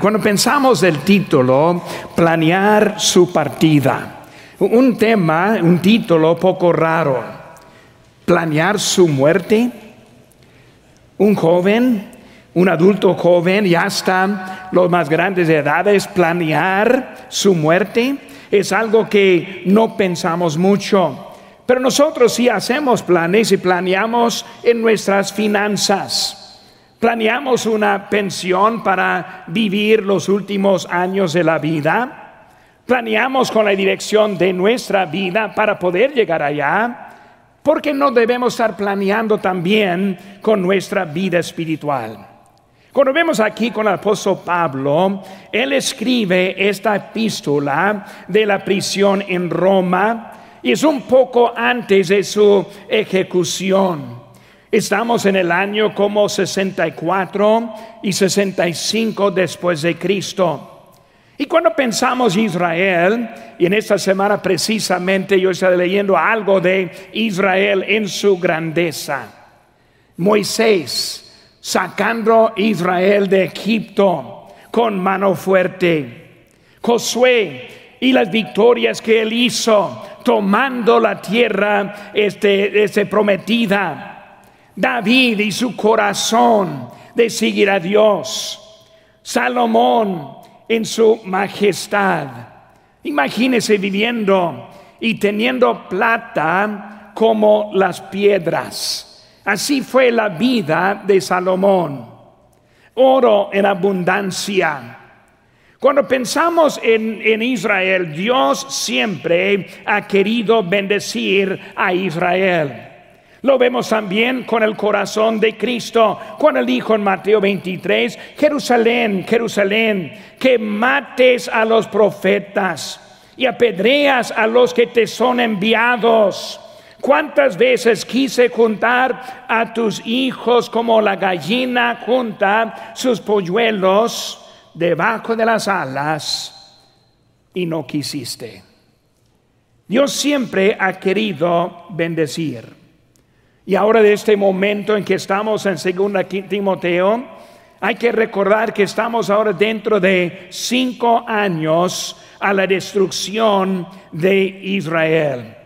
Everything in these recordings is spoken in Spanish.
Cuando pensamos del título, planear su partida, un tema, un título poco raro, planear su muerte, un joven, un adulto joven, ya hasta los más grandes de edades, planear su muerte es algo que no pensamos mucho. Pero nosotros sí hacemos planes y planeamos en nuestras finanzas. Planeamos una pensión para vivir los últimos años de la vida. Planeamos con la dirección de nuestra vida para poder llegar allá. Porque no debemos estar planeando también con nuestra vida espiritual. Cuando vemos aquí con el apóstol Pablo, él escribe esta epístola de la prisión en Roma y es un poco antes de su ejecución. Estamos en el año como 64 y 65 después de Cristo. Y cuando pensamos Israel, y en esta semana precisamente yo estoy leyendo algo de Israel en su grandeza. Moisés sacando Israel de Egipto con mano fuerte. Josué y las victorias que él hizo tomando la tierra este, este prometida David y su corazón de seguir a Dios. Salomón en su majestad. Imagínese viviendo y teniendo plata como las piedras. Así fue la vida de Salomón. Oro en abundancia. Cuando pensamos en, en, Israel, Dios siempre ha querido bendecir a Israel. Lo vemos también con el corazón de Cristo, cuando él dijo en Mateo 23, Jerusalén, Jerusalén, que mates a los profetas y apedreas a los que te son enviados. ¿Cuántas veces quise juntar a tus hijos como la gallina junta sus polluelos debajo de las alas y no quisiste? Dios siempre ha querido bendecir. Y ahora de este momento en que estamos en segunda Timoteo, hay que recordar que estamos ahora dentro de cinco años a la destrucción de Israel.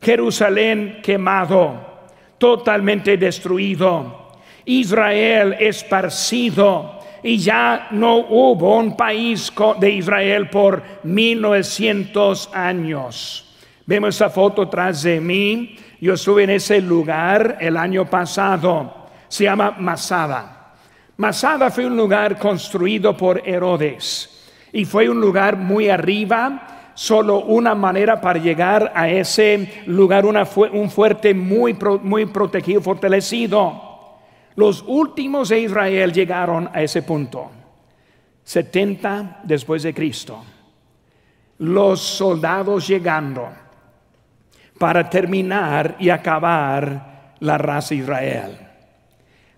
Jerusalén quemado, totalmente destruido. Israel esparcido y ya no hubo un país de Israel por 1900 años. Vemos esa foto tras de mí yo estuve en ese lugar el año pasado. Se llama Masada. Masada fue un lugar construido por Herodes y fue un lugar muy arriba. Solo una manera para llegar a ese lugar, un fuerte muy, muy protegido, fortalecido. Los últimos de Israel llegaron a ese punto. 70 después de Cristo. Los soldados llegando para terminar y acabar la raza Israel.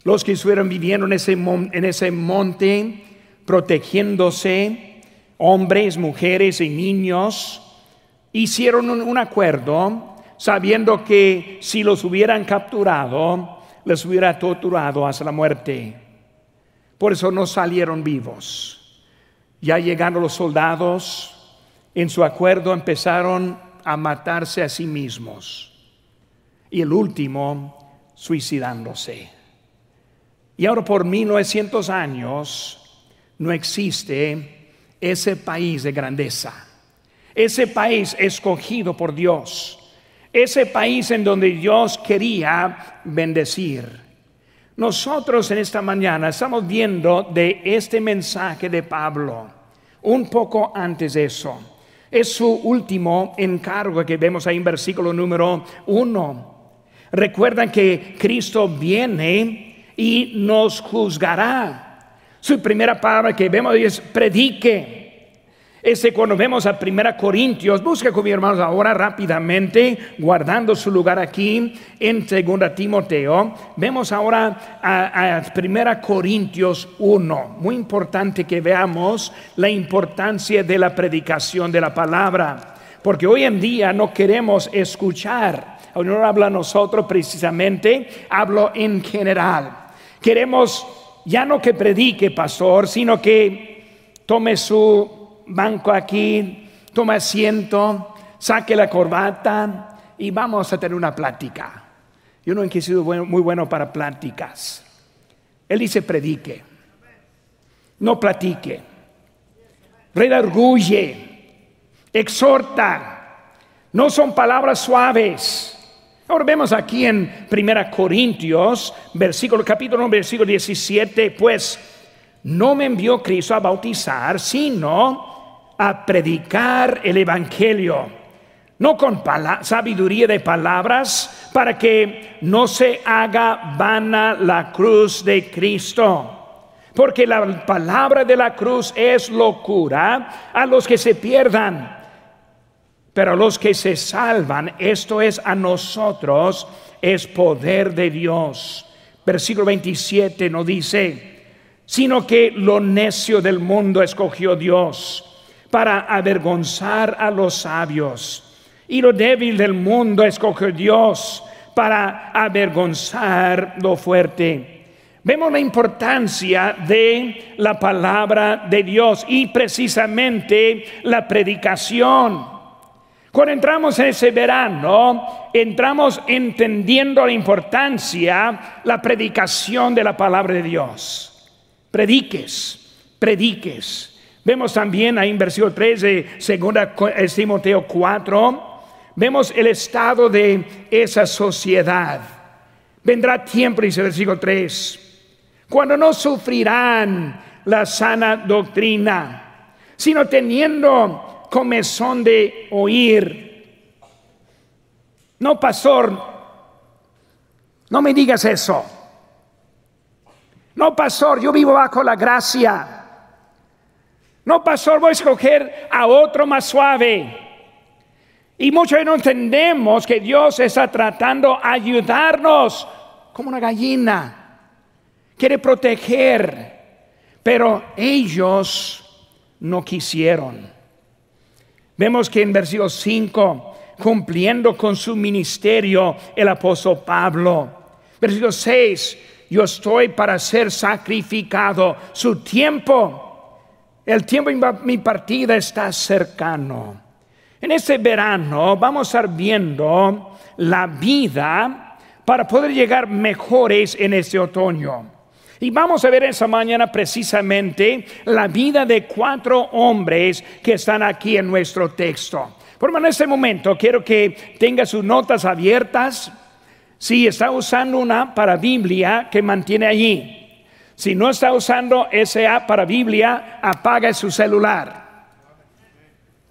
Los que estuvieron viviendo en ese, monte, protegiéndose, hombres, mujeres y niños, hicieron un, acuerdo sabiendo que si los hubieran capturado, les hubiera torturado hasta la muerte. Por eso no salieron vivos. Ya llegando los soldados, en su acuerdo empezaron a matarse a sí mismos. Y el último, suicidándose. Y ahora por 1900 años no existe ese país de grandeza. Ese país escogido por Dios. Ese país en donde Dios quería bendecir. Nosotros en esta mañana estamos viendo de este mensaje de Pablo. Un poco antes de eso. Es su último encargo que vemos ahí en versículo número uno. Recuerdan que Cristo viene y nos juzgará. Su primera palabra que vemos es predique. Ese cuando vemos a Primera Corintios, busca con mi hermanos ahora rápidamente, guardando su lugar aquí en Segunda Timoteo. Vemos ahora a, a Primera Corintios 1. Muy importante que veamos la importancia de la predicación de la palabra, porque hoy en día no queremos escuchar. No habla a nosotros precisamente, hablo en general. Queremos ya no que predique, pastor, sino que tome su banco aquí, tome asiento, saque la corbata y vamos a tener una plática. Yo no he sido muy bueno para pláticas. Él dice predique, no platique, redarguye, exhorta. No son palabras suaves. Ahora vemos aquí en 1 Corintios, versículo, capítulo 1, versículo 17, pues no me envió Cristo a bautizar, sino a predicar el Evangelio no con sabiduría de palabras, para que no se haga vana la cruz de Cristo. Porque la palabra de la cruz es locura a los que se pierdan, pero a los que se salvan, esto es a nosotros, es poder de Dios. Versículo 27 no dice, sino que lo necio del mundo escogió Dios para avergonzar a los sabios y lo débil del mundo escogió Dios para avergonzar lo fuerte. Vemos la importancia de la palabra de Dios y precisamente la predicación. Cuando entramos en ese verano, entramos entendiendo la importancia, la predicación de la palabra de Dios. Prediques, prediques. Vemos también ahí en versículo 3 de 2 Timoteo 4, vemos el estado de esa sociedad. Vendrá tiempo, dice el versículo 3, cuando no sufrirán la sana doctrina, sino teniendo comezón de oír. No, pastor, no me digas eso. No, pastor, yo vivo bajo la gracia. No, pastor, voy a escoger a otro más suave. Y muchos no entendemos que Dios está tratando de ayudarnos como una gallina. Quiere proteger, pero ellos no quisieron. Vemos que en versículo 5, cumpliendo con su ministerio, el apóstol Pablo. Versículo 6, yo estoy para ser sacrificado. Su tiempo, el tiempo mi partida está cercano. En este verano vamos a estar viendo la vida para poder llegar mejores en este otoño. Y vamos a ver esa mañana precisamente la vida de cuatro hombres que están aquí en nuestro texto. Por en este momento quiero que tenga sus notas abiertas. Si está usando una para Biblia, que mantiene allí. Si no está usando esa para Biblia, apaga su celular.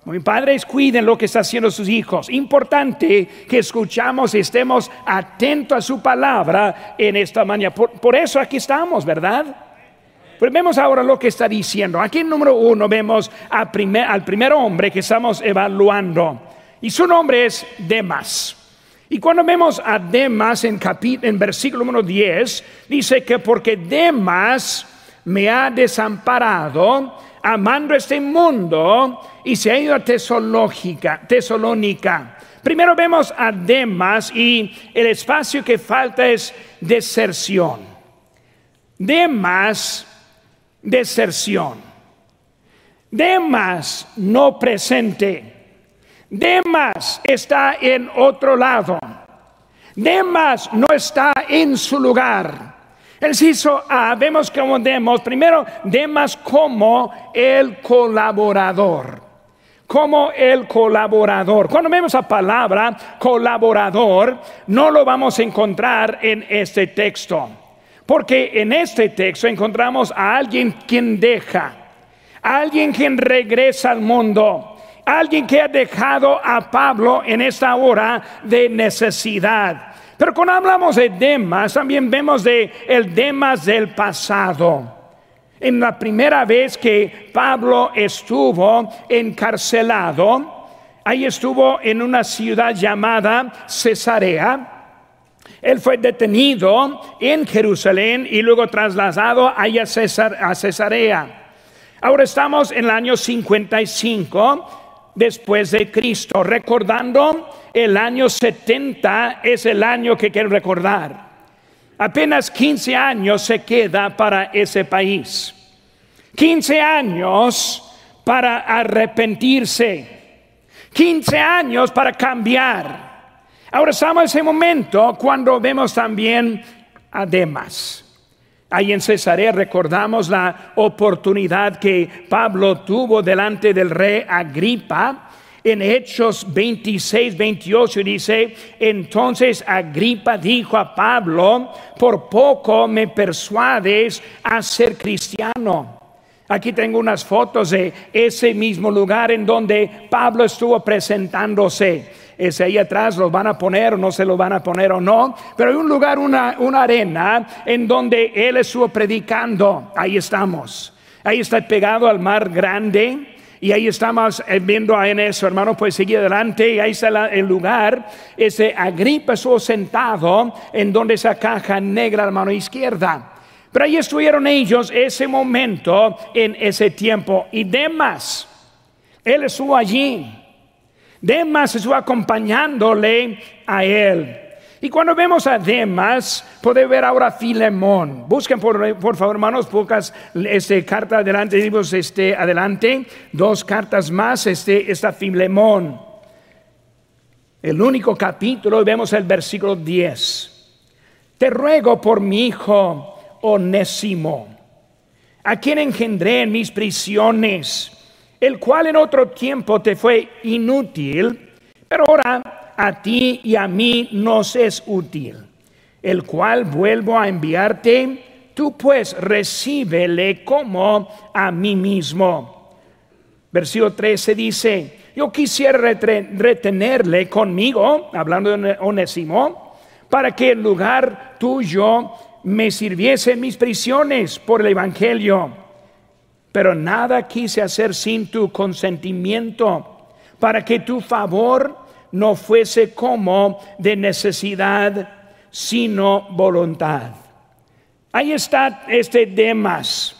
Mi padres cuiden lo que está haciendo sus hijos. Importante que escuchamos y estemos atentos a su palabra en esta mañana. Por, eso aquí estamos, ¿verdad? Pues vemos ahora lo que está diciendo. Aquí en número uno vemos al primer hombre que estamos evaluando. Y su nombre es Demas. Y cuando vemos a Demas en, en versículo número 10, dice que porque Demas me ha desamparado, amando este mundo y se ha ido a Tesalónica. Primero vemos a Demas y el espacio que falta es deserción. Demas, deserción. Demas no presente. Demas está en otro lado. Demas no está en su lugar. Él se hizo, ah, vemos como Demos, primero Demas como el colaborador, como el colaborador. Cuando vemos la palabra colaborador, no lo vamos a encontrar en este texto, porque en este texto encontramos a alguien quien deja, a alguien quien regresa al mundo, alguien que ha dejado a Pablo en esta hora de necesidad. Pero cuando hablamos de Demas, también vemos de el Demas del pasado. En la primera vez que Pablo estuvo encarcelado, ahí estuvo en una ciudad llamada Cesarea. Él fue detenido en Jerusalén y luego trasladado a Cesarea. Ahora estamos en el año 55 después de Cristo, recordando el año 70 es el año que quiero recordar. Apenas 15 años se queda para ese país. 15 años para arrepentirse. 15 años para cambiar. Ahora estamos en ese momento cuando vemos también a Demas. Ahí en Cesarea recordamos la oportunidad que Pablo tuvo delante del rey Agripa. En Hechos 26, 28 dice, entonces Agripa dijo a Pablo, por poco me persuades a ser cristiano. Aquí tengo unas fotos de ese mismo lugar en donde Pablo estuvo presentándose. Ese ahí atrás los van a poner o no se lo van a poner o no. Pero hay un lugar, una, una arena en donde él estuvo predicando. Ahí estamos. Ahí está pegado al mar grande. Y ahí estamos eh, viendo en eso, hermano, pues seguir adelante. Y ahí está el lugar. Ese Agripa estuvo sentado en donde esa caja negra a la mano izquierda. Pero ahí estuvieron ellos ese momento, en ese tiempo. Y Demas, él estuvo allí. Demas estuvo acompañándole a él. Y cuando vemos a Demas, puede ver ahora a Filemón. Busquen por, por, favor, hermanos, pocas este, carta adelante, este, adelante, dos cartas más, este, está Filemón. El único capítulo, vemos el versículo 10. Te ruego por mi hijo Onésimo, a quien engendré en mis prisiones, el cual en otro tiempo te fue inútil, pero ahora a ti y a mí nos es útil, el cual vuelvo a enviarte, tú pues recíbele como a mí mismo. Versículo 13 dice, yo quisiera retenerle conmigo, hablando de Onésimo, para que en lugar tuyo me sirviese en mis prisiones por el Evangelio, pero nada quise hacer sin tu consentimiento, para que tu favor no fuese como de necesidad, sino voluntad. Ahí está este Demas.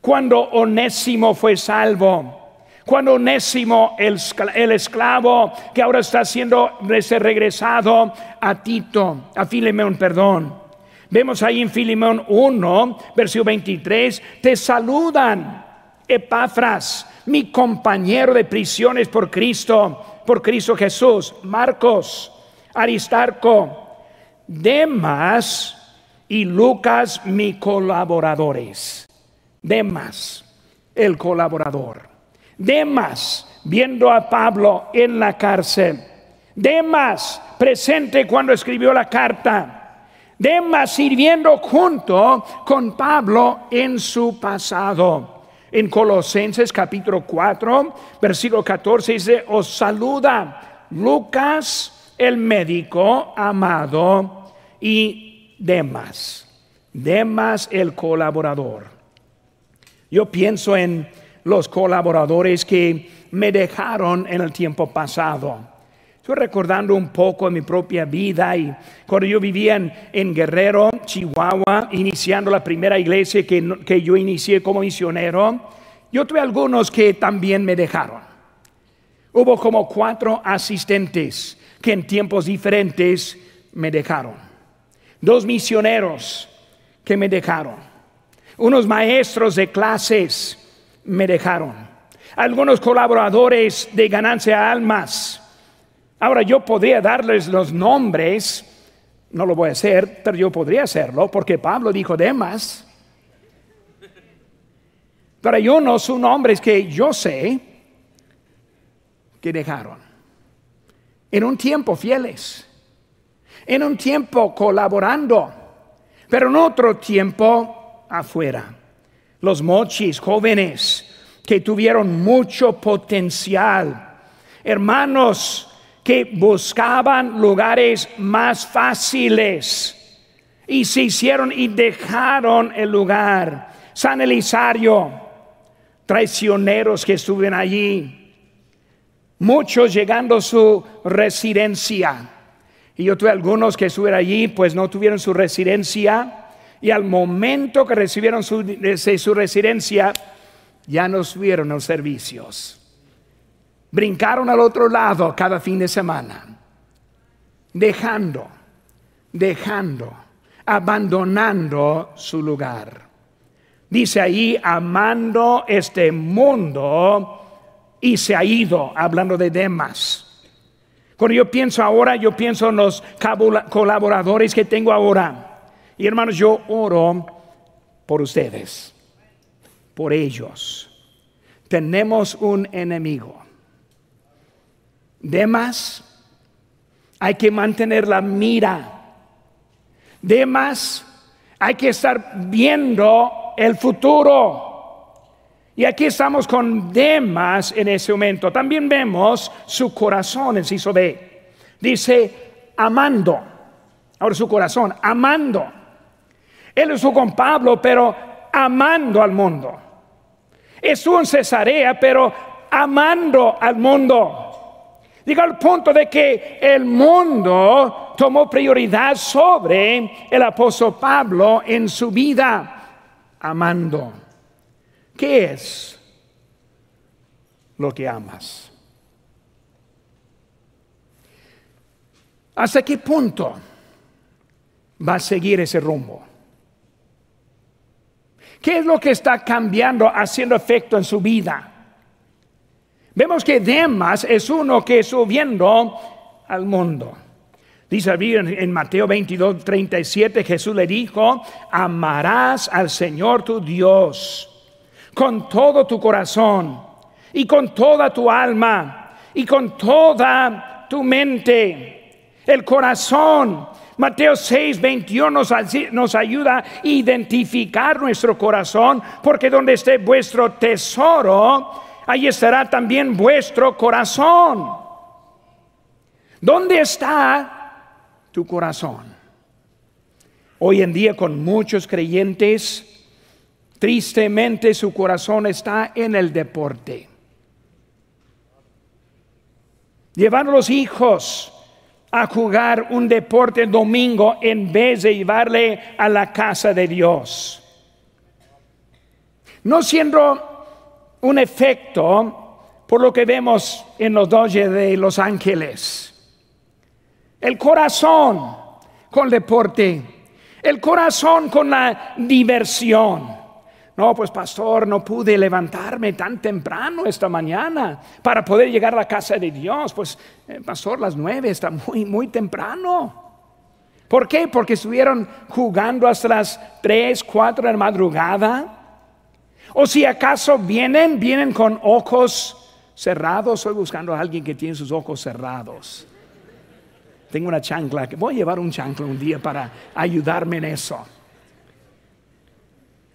Cuando Onésimo fue salvo, cuando Onésimo, el, el, esclavo que ahora está siendo regresado a Tito, a Filemón, perdón Vemos ahí en Filimón 1, versículo 23, te saludan Epafras, mi compañero de prisiones por Cristo, por Cristo Jesús, Marcos, Aristarco, Demas y Lucas, mi colaboradores. Demas, el colaborador. Demas, viendo a Pablo en la cárcel. Demas, presente cuando escribió la carta. Demas sirviendo junto con Pablo en su pasado. En Colosenses capítulo 4, versículo 14 dice, os saluda Lucas el médico amado y Demas. Demas el colaborador. Yo pienso en los colaboradores que me dejaron en el tiempo pasado Estoy recordando un poco mi propia vida y cuando yo vivía en, Guerrero, Chihuahua, iniciando la primera iglesia que, que yo inicié como misionero, yo tuve algunos que también me dejaron. Hubo como cuatro asistentes que en tiempos diferentes me dejaron. Dos misioneros que me dejaron. Unos maestros de clases me dejaron. Algunos colaboradores de ganancia de almas Ahora yo podría darles los nombres, no lo voy a hacer, pero yo podría hacerlo porque Pablo dijo Demas. Pero yo no son nombres que yo sé que dejaron. En un tiempo fieles, en un tiempo colaborando, pero en otro tiempo afuera. Los mochis jóvenes que tuvieron mucho potencial, hermanos que buscaban lugares más fáciles y se hicieron y dejaron el lugar. San Elisario, traicioneros que estuvieron allí, muchos llegando a su residencia. Y yo tuve algunos que estuvieron allí, pues no tuvieron su residencia. Y al momento que recibieron su, su residencia, ya no subieron los servicios brincaron al otro lado cada fin de semana, dejando, dejando, abandonando su lugar. Dice ahí, amando este mundo y se ha ido, hablando de Demas. Cuando yo pienso ahora, yo pienso en los colaboradores que tengo ahora. Y hermanos, yo oro por ustedes, por ellos. Tenemos un enemigo. Demas, hay que mantener la mira. Demas, hay que estar viendo el futuro. Y aquí estamos con Demas en ese momento. También vemos su corazón, hizo de. Dice, amando. Ahora su corazón, amando. Él estuvo con Pablo, pero amando al mundo. Estuvo en Cesarea, pero amando al mundo. Digo al punto de que el mundo tomó prioridad sobre el apóstol Pablo en su vida, amando. ¿Qué es lo que amas? ¿Hasta qué punto va a seguir ese rumbo? ¿Qué es lo que está cambiando, haciendo efecto en su vida? Vemos que Demas es uno que subiendo al mundo. Dice en Mateo 22, 37, Jesús le dijo, amarás al Señor tu Dios con todo tu corazón y con toda tu alma y con toda tu mente. El corazón, Mateo 6, 21 nos, nos ayuda a identificar nuestro corazón, porque donde esté vuestro tesoro, ahí estará también vuestro corazón. ¿Dónde está tu corazón? Hoy en día con muchos creyentes, tristemente su corazón está en el deporte. Llevar a los hijos a jugar un deporte domingo en vez de llevarle a la casa de Dios. No siendo un efecto por lo que vemos en los Dodgers de Los Ángeles. El corazón con el deporte, el corazón con la diversión. No, pues pastor, no pude levantarme tan temprano esta mañana para poder llegar a la casa de Dios. Pues, eh, pastor, las nueve está muy, muy temprano. ¿Por qué? Porque estuvieron jugando hasta las tres, cuatro de la madrugada. O si acaso vienen, vienen con ojos cerrados. Estoy buscando a alguien que tiene sus ojos cerrados. Tengo una chancla, voy a llevar un chancla un día para ayudarme en eso.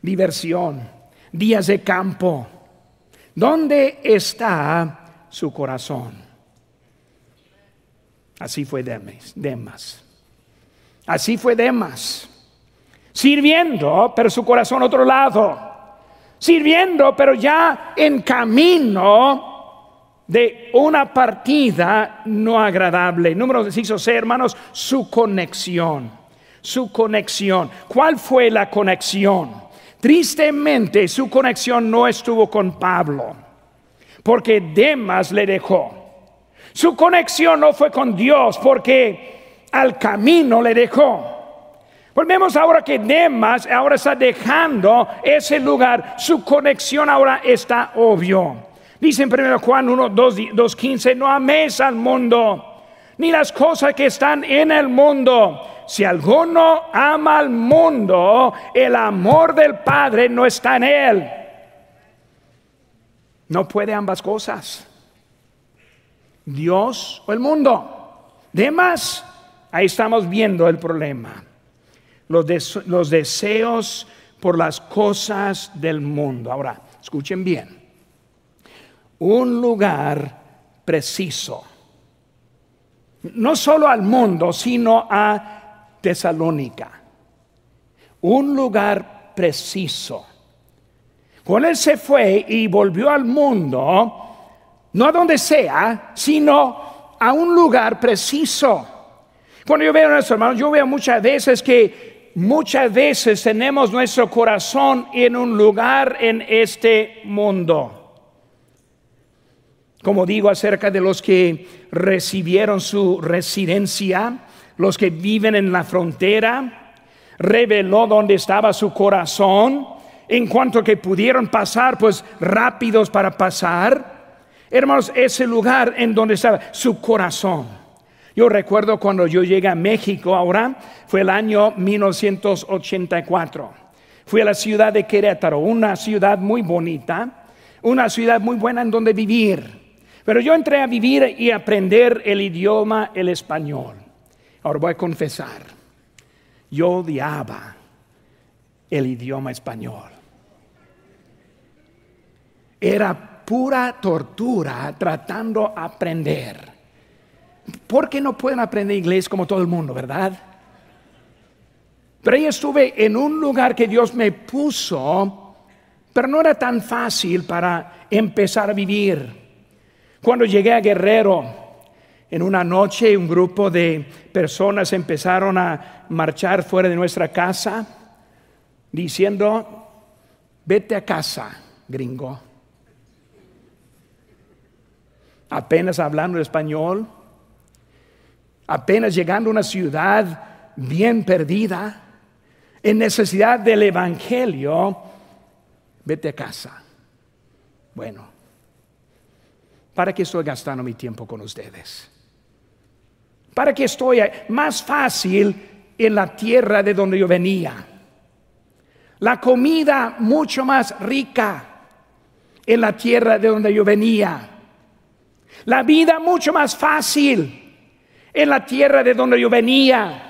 Diversión, días de campo. ¿Dónde está su corazón? Así fue Demas. Así fue Demas. Sirviendo, pero su corazón otro lado sirviendo, pero ya en camino de una partida no agradable. Número 6, hermanos, su conexión. Su conexión. ¿Cuál fue la conexión? Tristemente, su conexión no estuvo con Pablo, porque Demas le dejó. Su conexión no fue con Dios, porque al camino le dejó. Volvemos ahora que Demas ahora está dejando ese lugar, su conexión ahora está obvio. Dice en 1 Juan 1, 2, 15, no ames al mundo, ni las cosas que están en el mundo. Si alguno ama al mundo, el amor del Padre no está en él. No puede ambas cosas. Dios o el mundo. Demas, ahí estamos viendo el problema los, deseos por las cosas del mundo. Ahora, escuchen bien. Un lugar preciso. No solo al mundo, sino a Tesalónica. Un lugar preciso. Cuando él se fue y volvió al mundo, no a donde sea, sino a un lugar preciso. Cuando yo veo a nuestros hermanos, yo veo muchas veces que muchas veces tenemos nuestro corazón en un lugar en este mundo. Como digo acerca de los que recibieron su residencia, los que viven en la frontera, reveló dónde estaba su corazón. en cuanto que pudieron pasar, pues rápidos para pasar. Hermanos, ese lugar en donde estaba su corazón. Yo recuerdo cuando yo llegué a México, ahora fue el año 1984. Fui a la ciudad de Querétaro, una ciudad muy bonita, una ciudad muy buena en donde vivir. Pero yo entré a vivir y aprender el idioma, el español. Ahora voy a confesar, yo odiaba el idioma español. Era pura tortura tratando de aprender. ¿Por qué no pueden aprender inglés como todo el mundo, verdad? Pero ahí estuve en un lugar que Dios me puso, pero no era tan fácil para empezar a vivir. Cuando llegué a Guerrero, en una noche un grupo de personas empezaron a marchar fuera de nuestra casa diciendo, vete a casa, gringo. Apenas hablando español, apenas llegando a una ciudad bien perdida, en necesidad del Evangelio, vete a casa. Bueno, ¿Para qué estoy gastando mi tiempo con ustedes? ¿Para qué estoy más fácil en la tierra de donde yo venía? La comida mucho más rica en la tierra de donde yo venía. La vida mucho más fácil en la tierra de donde yo venía.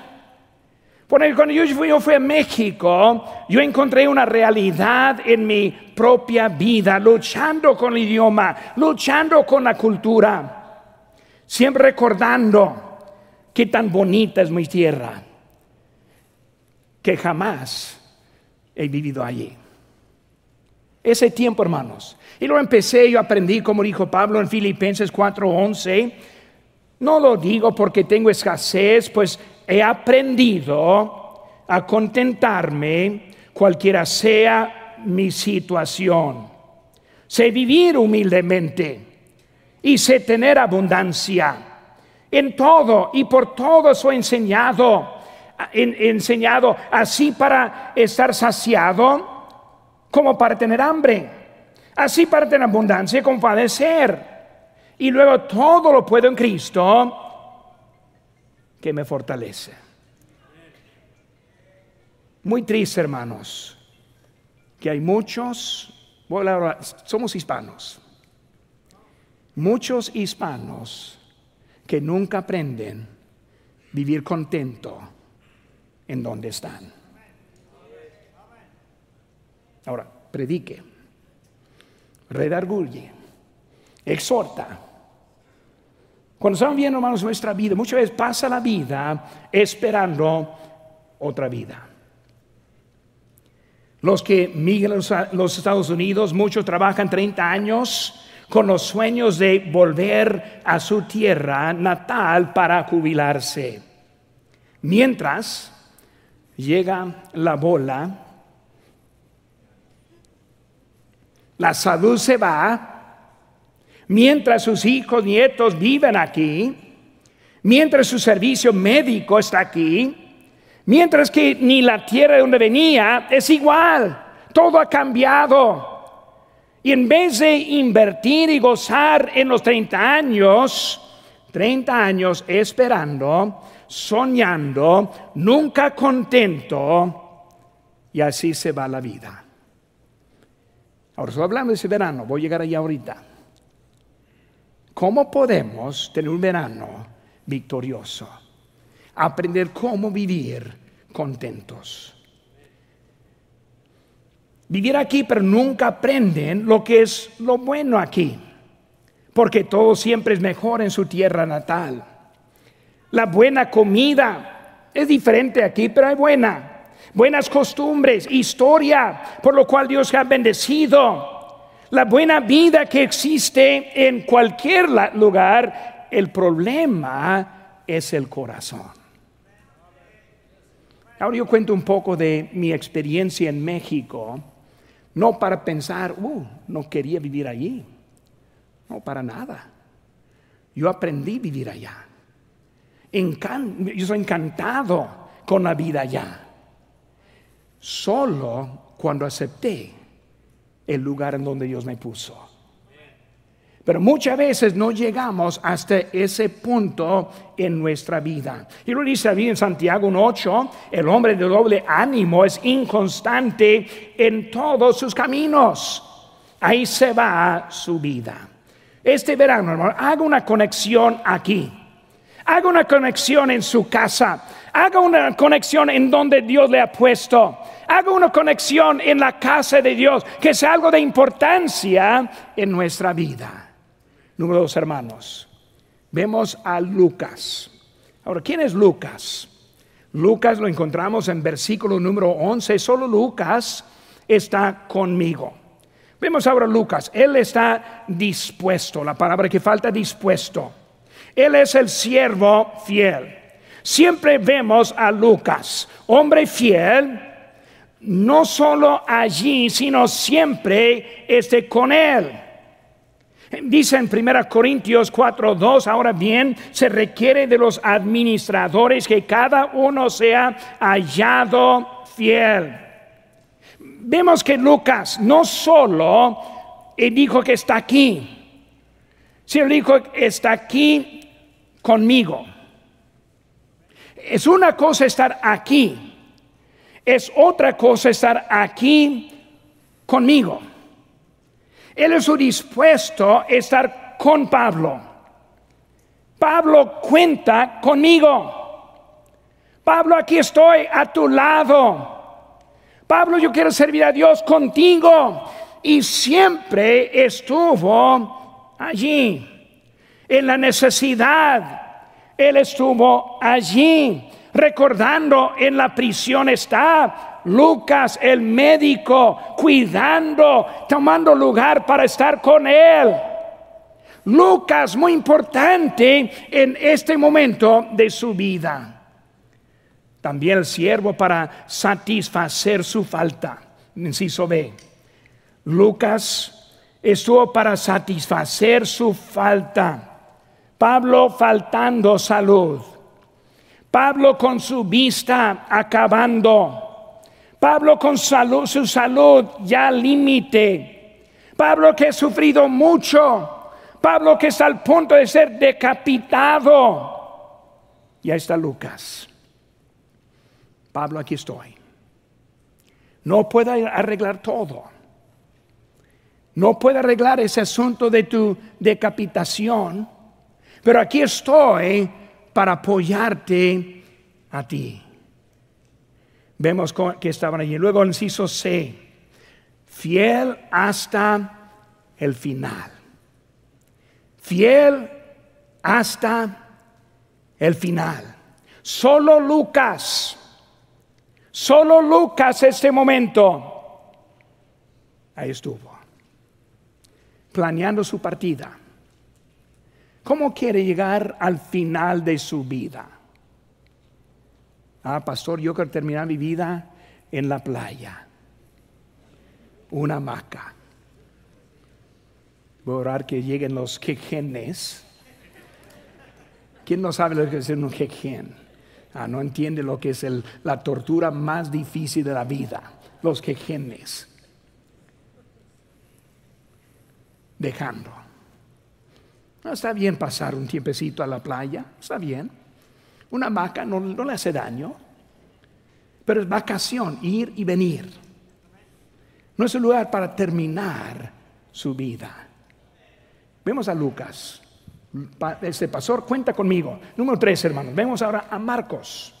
Porque cuando yo fui, yo fui a México, yo encontré una realidad en mi propia vida, luchando con el idioma, luchando con la cultura, siempre recordando qué tan bonita es mi tierra, que jamás he vivido allí. Ese tiempo, hermanos. Y lo empecé, yo aprendí, como dijo Pablo en Filipenses 4:11. No lo digo porque tengo escasez, pues he aprendido a contentarme cualquiera sea mi situación. Sé vivir humildemente y sé tener abundancia. En todo y por todo soy enseñado, enseñado así para estar saciado como para tener hambre, así para tener abundancia como padecer. Y luego todo lo puedo en Cristo que me fortalece. Muy triste, hermanos, que hay muchos, somos hispanos, muchos hispanos que nunca aprenden vivir contento en donde están. Ahora, predique, redarguye, exhorta cuando estamos viendo, hermanos, nuestra vida, muchas veces pasa la vida esperando otra vida. Los que migran a los Estados Unidos, muchos trabajan 30 años con los sueños de volver a su tierra natal para jubilarse. Mientras llega la bola, la salud se va, mientras sus hijos, nietos viven aquí, mientras su servicio médico está aquí, mientras que ni la tierra de donde venía es igual, todo ha cambiado. Y en vez de invertir y gozar en los 30 años, 30 años esperando, soñando, nunca contento, y así se va la vida. Ahora estoy hablando de ese verano, voy a llegar allá ahorita. ¿Cómo podemos tener un verano victorioso? Aprender cómo vivir contentos. Vivir aquí, pero nunca aprenden lo que es lo bueno aquí, porque todo siempre es mejor en su tierra natal. La buena comida es diferente aquí, pero hay buena. Buenas costumbres, historia, por lo cual Dios ha bendecido la buena vida que existe en cualquier lugar, el problema es el corazón. Ahora yo cuento un poco de mi experiencia en México, no para pensar, uh, no quería vivir allí, no para nada. Yo aprendí a vivir allá. yo soy encantado con la vida allá. Solo cuando acepté el lugar en donde Dios me puso. Pero muchas veces no llegamos hasta ese punto en nuestra vida. Y lo dice bien en Santiago 1.8, el hombre de doble ánimo es inconstante en todos sus caminos. Ahí se va su vida. Este verano, hermano, haga una conexión aquí. Haga una conexión en su casa. Haga una conexión en donde Dios le ha puesto. Haga una conexión en la casa de Dios, que sea algo de importancia en nuestra vida. Número dos, hermanos. Vemos a Lucas. Ahora, ¿quién es Lucas? Lucas lo encontramos en versículo número 11. Solo Lucas está conmigo. Vemos ahora Lucas. Él está dispuesto. La palabra que falta, dispuesto. Él es el siervo fiel. Siempre vemos a Lucas, hombre fiel, no solo allí, sino siempre esté con él. Dice en 1 Corintios 4:2, ahora bien, se requiere de los administradores que cada uno sea hallado fiel. Vemos que Lucas no solo dijo que está aquí, sino dijo está aquí conmigo. Es una cosa estar aquí, es otra cosa estar aquí conmigo. Él es dispuesto a estar con Pablo. Pablo cuenta conmigo. Pablo, aquí estoy a tu lado. Pablo, yo quiero servir a Dios contigo. Y siempre estuvo allí. En la necesidad. Él estuvo allí. Recordando en la prisión está Lucas, el médico, cuidando, tomando lugar para estar con él. Lucas, muy importante en este momento de su vida. También el siervo para satisfacer su falta. Inciso B. Lucas estuvo para satisfacer su falta. Pablo faltando salud. Pablo con su vista acabando. Pablo con salud, su salud ya límite. Pablo que ha sufrido mucho. Pablo que está al punto de ser decapitado. Y ahí está Lucas. Pablo, aquí estoy. No puedo arreglar todo. No puedo arreglar ese asunto de tu decapitación. Pero aquí estoy para apoyarte a ti. Vemos que estaban allí. Luego inciso C, fiel hasta el final. Fiel hasta el final. Solo Lucas, solo Lucas este momento, ahí estuvo, planeando su partida. ¿Cómo quiere llegar al final de su vida? Ah, pastor, yo quiero terminar mi vida en la playa. Una hamaca. Voy a orar que lleguen los quejenes. ¿Quién no sabe lo que es un quejen? Ah, no entiende lo que es la tortura más difícil de la vida. Los quejenes. Dejando. No, está bien pasar un tiempecito a la playa. Está bien. Una vaca no, le hace daño, pero es vacación, ir y venir. No es el lugar para terminar su vida. Vemos a Lucas. Este pastor cuenta conmigo. Número tres, hermanos. Vemos ahora a Marcos.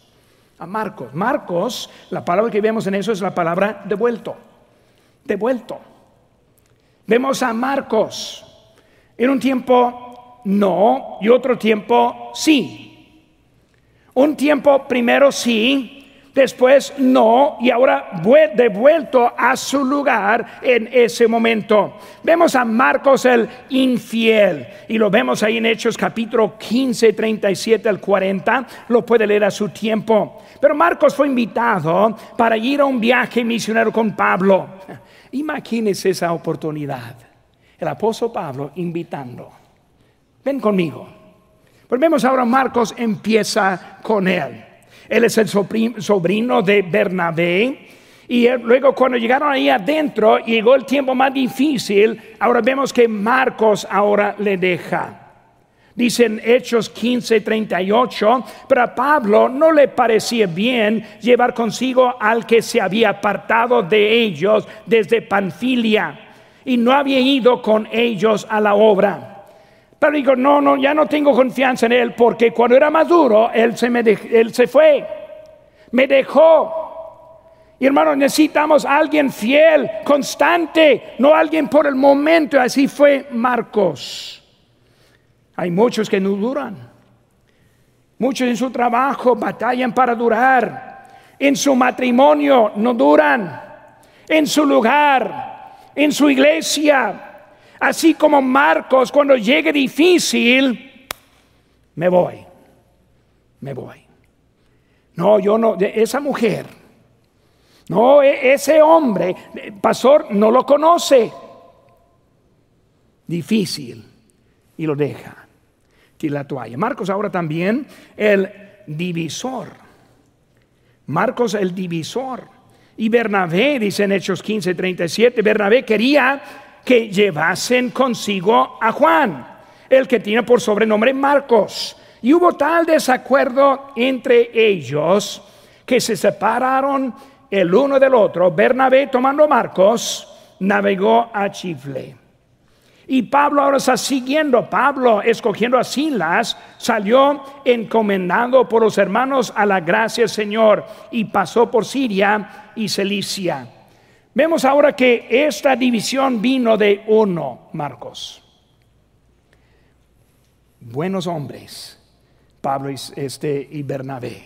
A Marcos. Marcos, la palabra que vemos en eso es la palabra devuelto. Devuelto. Vemos a Marcos. En un tiempo no y otro tiempo sí. Un tiempo primero sí, después no, y ahora devuelto a su lugar en ese momento. Vemos a Marcos el infiel, y lo vemos ahí en Hechos capítulo 15, 37 al 40, lo puede leer a su tiempo. Pero Marcos fue invitado para ir a un viaje misionero con Pablo. Imagínese esa oportunidad. El apóstol Pablo invitando. Ven conmigo. Volvemos ahora, Marcos empieza con él. Él es el sobrino de Bernabé Y luego cuando llegaron ahí adentro, llegó el tiempo más difícil, ahora vemos que Marcos ahora le deja. Dicen Hechos 15, 38, pero a Pablo no le parecía bien llevar consigo al que se había apartado de ellos desde Panfilia y no había ido con ellos a la obra. Pero digo, no, no, ya no tengo confianza en él porque cuando era maduro, él se, me él se fue, me dejó. Y hermano, necesitamos alguien fiel, constante, no alguien por el momento. Así fue Marcos. Hay muchos que no duran. Muchos en su trabajo batallan para durar. En su matrimonio no duran. En su lugar, en su iglesia. Así como Marcos, cuando llegue difícil, me voy. Me voy. No, yo no, esa mujer, no, e, ese hombre, pastor, no lo conoce. Difícil. Y lo deja la toalla. Marcos ahora también el divisor. Marcos el divisor. Y Bernabé, dice en Hechos 15, 37, Bernabé quería que llevasen consigo a Juan, el que tiene por sobrenombre Marcos. Y hubo tal desacuerdo entre ellos que se separaron el uno del otro. Bernabé, tomando Marcos, navegó a Chifle. Y Pablo ahora está siguiendo, Pablo escogiendo a Silas, salió encomendado por los hermanos a la gracia del Señor y pasó por Siria y Cilicia. Vemos ahora que esta división vino de uno, Marcos. Buenos hombres, Pablo y, este, y Bernabé,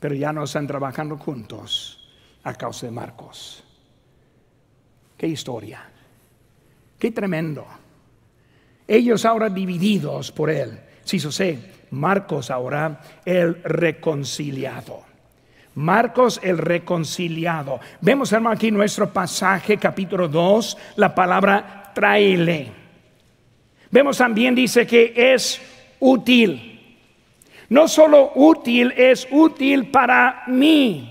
pero ya no están trabajando juntos a causa de Marcos. Qué historia. Qué tremendo. Ellos ahora divididos por él. Si sí, Marcos ahora el reconciliado. Marcos el reconciliado. Vemos, hermano, aquí nuestro pasaje, capítulo 2, la palabra traile. Vemos también, dice que es útil. No solo útil, es útil para mí.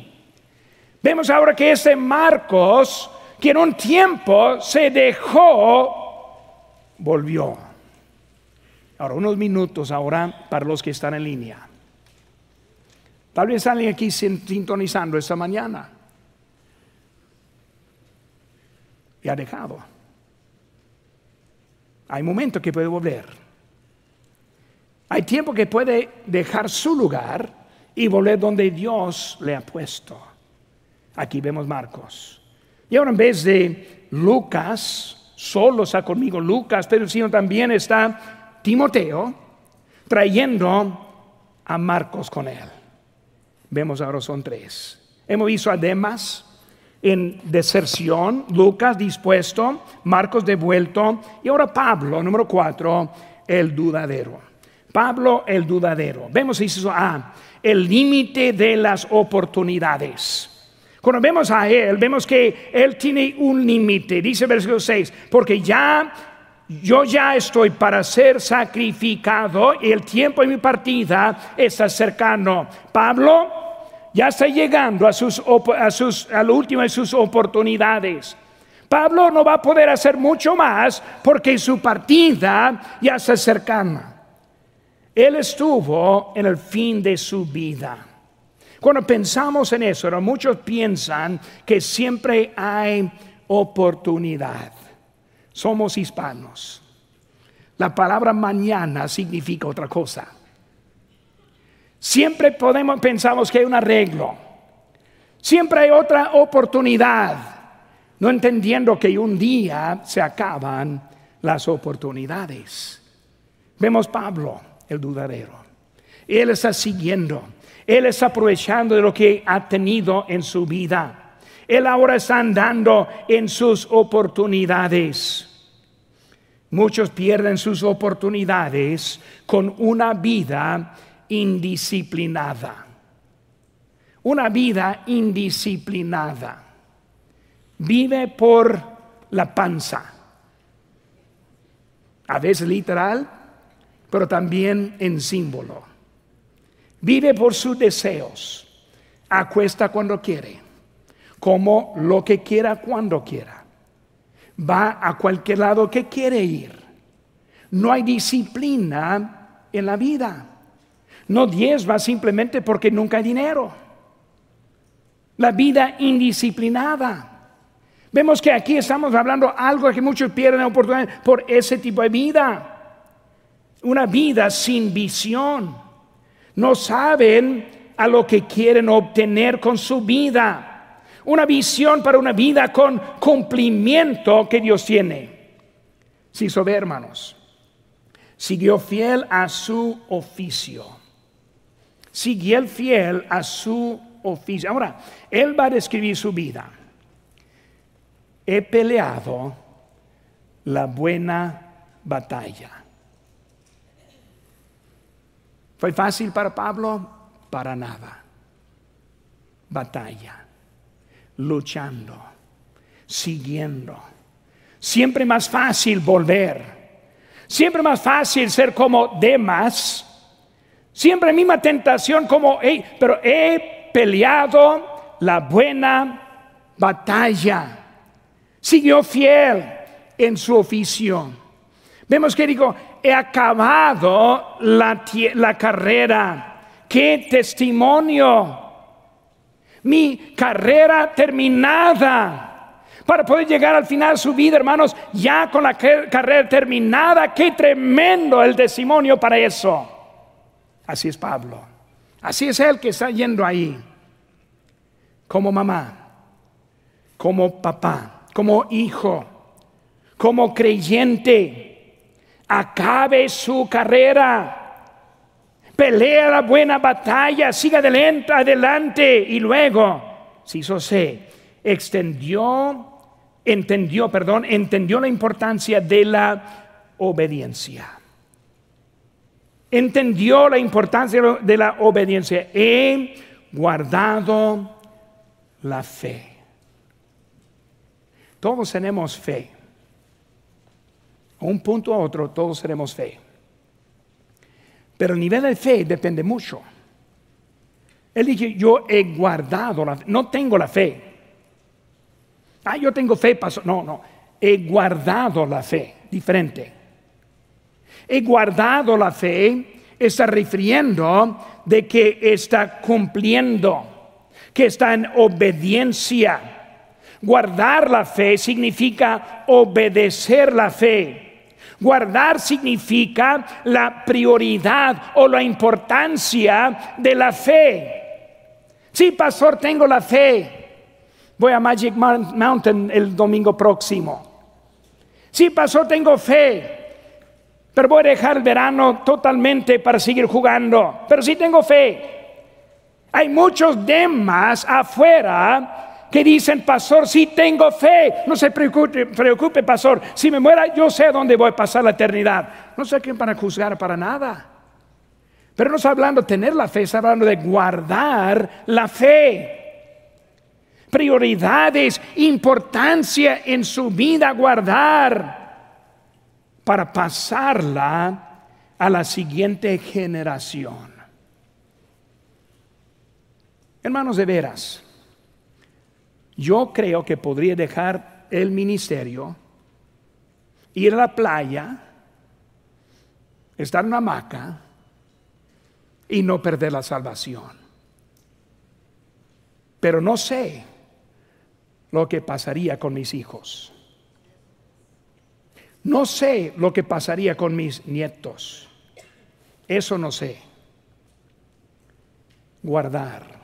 Vemos ahora que ese Marcos que en un tiempo se dejó, volvió. Ahora, unos minutos ahora para los que están en línea. Tal vez alguien aquí sintonizando esta mañana. Y ha dejado. Hay momentos que puede volver. Hay tiempo que puede dejar su lugar y volver donde Dios le ha puesto. Aquí vemos Marcos. Y ahora en vez de Lucas, solo está conmigo Lucas, pero sino también está Timoteo trayendo a Marcos con él. Vemos ahora son tres. Hemos visto a Demas en deserción, Lucas dispuesto, Marcos devuelto y ahora Pablo, número cuatro, el dudadero. Pablo el dudadero. Vemos eso, ah, el límite de las oportunidades. Cuando vemos a Él, vemos que Él tiene un límite. Dice versículo 6, porque ya yo ya estoy para ser sacrificado y el tiempo de mi partida está cercano. Pablo ya está llegando a, sus, a, sus, a último de sus oportunidades. Pablo no va a poder hacer mucho más porque su partida ya está cercana. Él estuvo en el fin de su vida. Cuando pensamos en eso, muchos piensan que siempre hay oportunidad. Somos hispanos. La palabra mañana significa otra cosa. Siempre podemos pensamos que hay un arreglo. Siempre hay otra oportunidad. No entendiendo que un día se acaban las oportunidades. Vemos Pablo, el dudadero. Él está siguiendo él está aprovechando de lo que ha tenido en su vida. Él ahora está andando en sus oportunidades. Muchos pierden sus oportunidades con una vida indisciplinada. Una vida indisciplinada. Vive por la panza. A veces literal, pero también en símbolo. Vive por sus deseos. Acuesta cuando quiere. Como lo que quiera cuando quiera. Va a cualquier lado que quiere ir. No hay disciplina en la vida. No diezma simplemente porque nunca hay dinero. La vida indisciplinada. Vemos que aquí estamos hablando algo que muchos pierden oportunidad por ese tipo de vida. Una vida sin visión. No saben a lo que quieren obtener con su vida. Una visión para una vida con cumplimiento que Dios tiene. Sí, ve, hermanos, siguió fiel a su oficio. Siguió fiel a su oficio. Ahora, él va a describir su vida. He peleado la buena batalla. ¿Fue fácil para Pablo? Para nada. Batalla, luchando, siguiendo. Siempre más fácil volver. Siempre más fácil ser como demás. Siempre misma tentación como, pero he peleado la buena batalla. Siguió fiel en su oficio. Vemos que dijo, he acabado la, carrera. ¡Qué testimonio! Mi carrera terminada para poder llegar al final de su vida, hermanos, ya con la carrera terminada. Qué tremendo el testimonio para eso. Así es Pablo. Así es él que está yendo ahí. Como mamá, como papá, como hijo, como creyente acabe su carrera, pelea la buena batalla, siga adelante, adelante y luego, eso se extendió, entendió, perdón, entendió la importancia de la obediencia. Entendió la importancia de la obediencia. He guardado la fe. Todos tenemos fe un punto a otro, todos seremos fe. Pero el nivel de fe depende mucho. Él dice, yo he guardado la fe, no tengo la fe. Ah, yo tengo fe, pasó. No, no, he guardado la fe, diferente. He guardado la fe, está refiriendo de que está cumpliendo, que está en obediencia. Guardar la fe significa obedecer la fe. Guardar significa la prioridad o la importancia de la fe. Sí, pastor, tengo la fe. Voy a Magic Mountain el domingo próximo. Sí, pastor, tengo fe. Pero voy a dejar el verano totalmente para seguir jugando. Pero sí tengo fe. Hay muchos demás afuera que dicen, pastor, si tengo fe, no se preocupe, preocupe, pastor, si me muera yo sé dónde voy a pasar la eternidad. No sé quién para juzgar para nada. Pero no está hablando de tener la fe, está hablando de guardar la fe. Prioridades, importancia en su vida guardar para pasarla a la siguiente generación. Hermanos de veras, yo creo que podría dejar el ministerio, ir a la playa, estar en una hamaca y no perder la salvación. Pero no sé lo que pasaría con mis hijos. No sé lo que pasaría con mis nietos. Eso no sé. Guardar,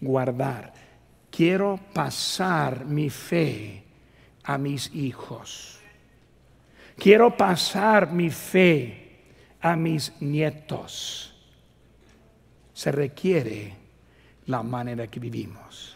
guardar quiero pasar mi fe a mis hijos. Quiero pasar mi fe a mis nietos. Se requiere la manera que vivimos.